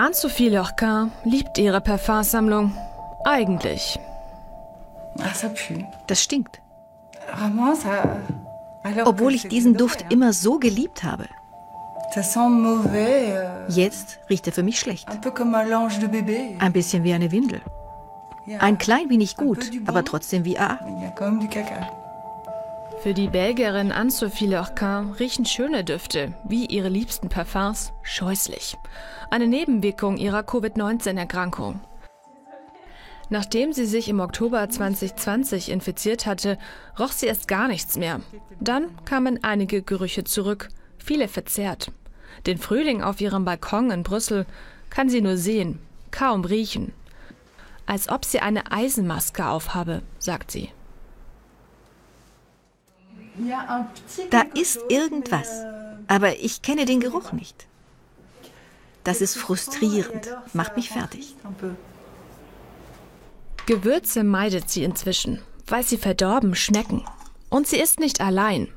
Anne-Sophie Lorquin liebt ihre Parfumsammlung. Eigentlich. Das stinkt. Obwohl ich diesen Duft immer so geliebt habe. Jetzt riecht er für mich schlecht. Ein bisschen wie eine Windel. Ein klein wenig gut, aber trotzdem wie A. Für die Belgierin Anne-Sophie Lorquin riechen schöne Düfte, wie ihre liebsten Parfums, scheußlich. Eine Nebenwirkung ihrer Covid-19-Erkrankung. Nachdem sie sich im Oktober 2020 infiziert hatte, roch sie erst gar nichts mehr. Dann kamen einige Gerüche zurück, viele verzerrt. Den Frühling auf ihrem Balkon in Brüssel kann sie nur sehen, kaum riechen. Als ob sie eine Eisenmaske aufhabe, sagt sie. Da ist irgendwas, aber ich kenne den Geruch nicht. Das ist frustrierend, macht mich fertig. Gewürze meidet sie inzwischen, weil sie verdorben schmecken. Und sie ist nicht allein.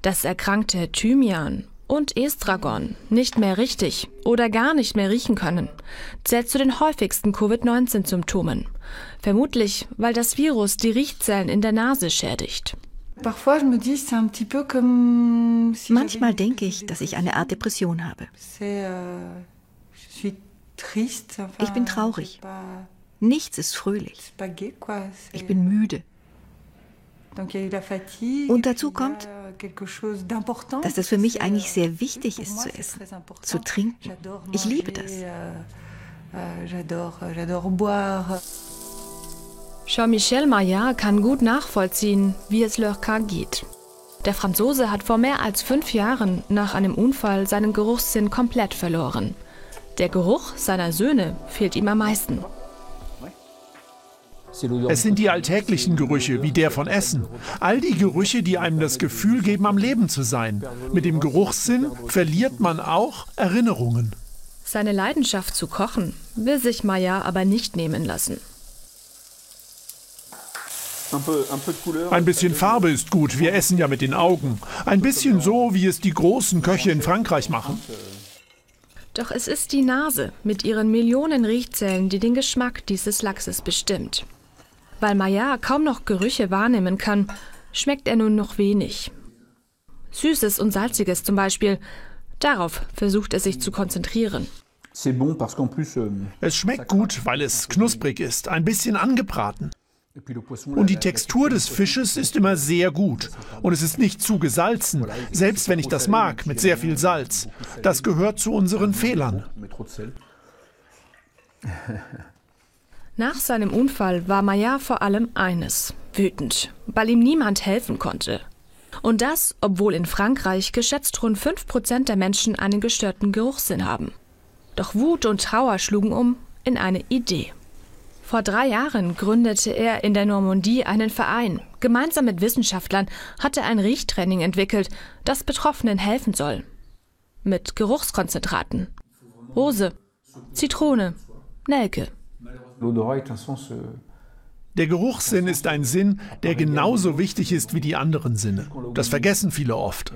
Das erkrankte Thymian und Estragon nicht mehr richtig oder gar nicht mehr riechen können, zählt zu den häufigsten Covid-19-Symptomen. Vermutlich, weil das Virus die Riechzellen in der Nase schädigt. Manchmal denke ich, dass ich eine Art Depression habe. Euh, ich bin traurig. Nichts ist fröhlich. Ich bin müde. Und dazu kommt, dass es für mich eigentlich euh, sehr wichtig ist zu essen, zu trinken. Ich liebe das. Jean-Michel Maillard kann gut nachvollziehen, wie es Lurka geht. Der Franzose hat vor mehr als fünf Jahren nach einem Unfall seinen Geruchssinn komplett verloren. Der Geruch seiner Söhne fehlt ihm am meisten. Es sind die alltäglichen Gerüche, wie der von Essen. All die Gerüche, die einem das Gefühl geben, am Leben zu sein. Mit dem Geruchssinn verliert man auch Erinnerungen. Seine Leidenschaft zu kochen will sich Maya aber nicht nehmen lassen. Ein bisschen Farbe ist gut, wir essen ja mit den Augen. Ein bisschen so, wie es die großen Köche in Frankreich machen. Doch es ist die Nase mit ihren Millionen Riechzellen, die den Geschmack dieses Lachses bestimmt. Weil Maya kaum noch Gerüche wahrnehmen kann, schmeckt er nun noch wenig. Süßes und Salziges zum Beispiel, darauf versucht er sich zu konzentrieren. Euh, es schmeckt gut, weil es knusprig ist, ein bisschen angebraten. Und die Textur des Fisches ist immer sehr gut. Und es ist nicht zu gesalzen, selbst wenn ich das mag, mit sehr viel Salz. Das gehört zu unseren Fehlern. Nach seinem Unfall war Maillard vor allem eines, wütend, weil ihm niemand helfen konnte. Und das, obwohl in Frankreich geschätzt rund 5% der Menschen einen gestörten Geruchssinn haben. Doch Wut und Trauer schlugen um in eine Idee. Vor drei Jahren gründete er in der Normandie einen Verein. Gemeinsam mit Wissenschaftlern hat er ein Riechtraining entwickelt, das Betroffenen helfen soll. Mit Geruchskonzentraten. Rose, Zitrone, Nelke. Der Geruchssinn ist ein Sinn, der genauso wichtig ist wie die anderen Sinne. Das vergessen viele oft.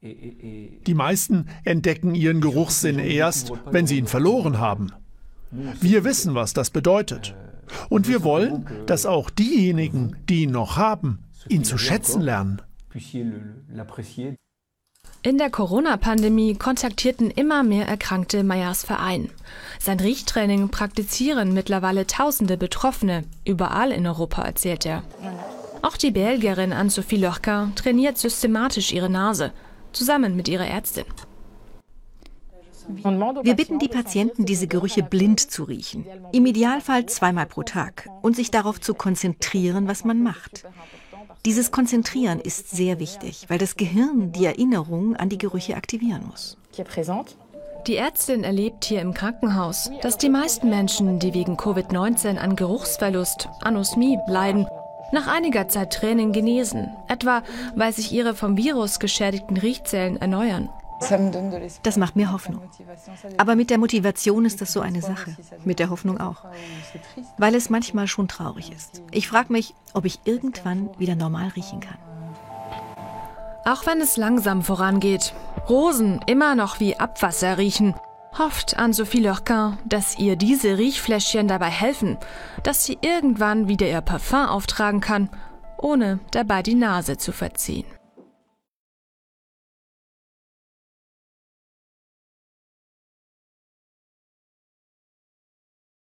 Die meisten entdecken ihren Geruchssinn erst, wenn sie ihn verloren haben. Wir wissen, was das bedeutet. Und wir wollen, dass auch diejenigen, die ihn noch haben, ihn zu schätzen lernen. In der Corona-Pandemie kontaktierten immer mehr Erkrankte Meyers Verein. Sein Riechtraining praktizieren mittlerweile tausende Betroffene, überall in Europa, erzählt er. Auch die Belgierin Anne-Sophie Lorca trainiert systematisch ihre Nase, zusammen mit ihrer Ärztin. Wir bitten die Patienten, diese Gerüche blind zu riechen, im Idealfall zweimal pro Tag, und sich darauf zu konzentrieren, was man macht. Dieses Konzentrieren ist sehr wichtig, weil das Gehirn die Erinnerung an die Gerüche aktivieren muss. Die Ärztin erlebt hier im Krankenhaus, dass die meisten Menschen, die wegen Covid-19 an Geruchsverlust, Anosmie leiden, nach einiger Zeit Training genesen, etwa weil sich ihre vom Virus geschädigten Riechzellen erneuern. Das macht mir Hoffnung. Aber mit der Motivation ist das so eine Sache. Mit der Hoffnung auch. Weil es manchmal schon traurig ist. Ich frage mich, ob ich irgendwann wieder normal riechen kann. Auch wenn es langsam vorangeht, Rosen immer noch wie Abwasser riechen, hofft an Sophie Lorquin, dass ihr diese Riechfläschchen dabei helfen, dass sie irgendwann wieder ihr Parfum auftragen kann, ohne dabei die Nase zu verziehen.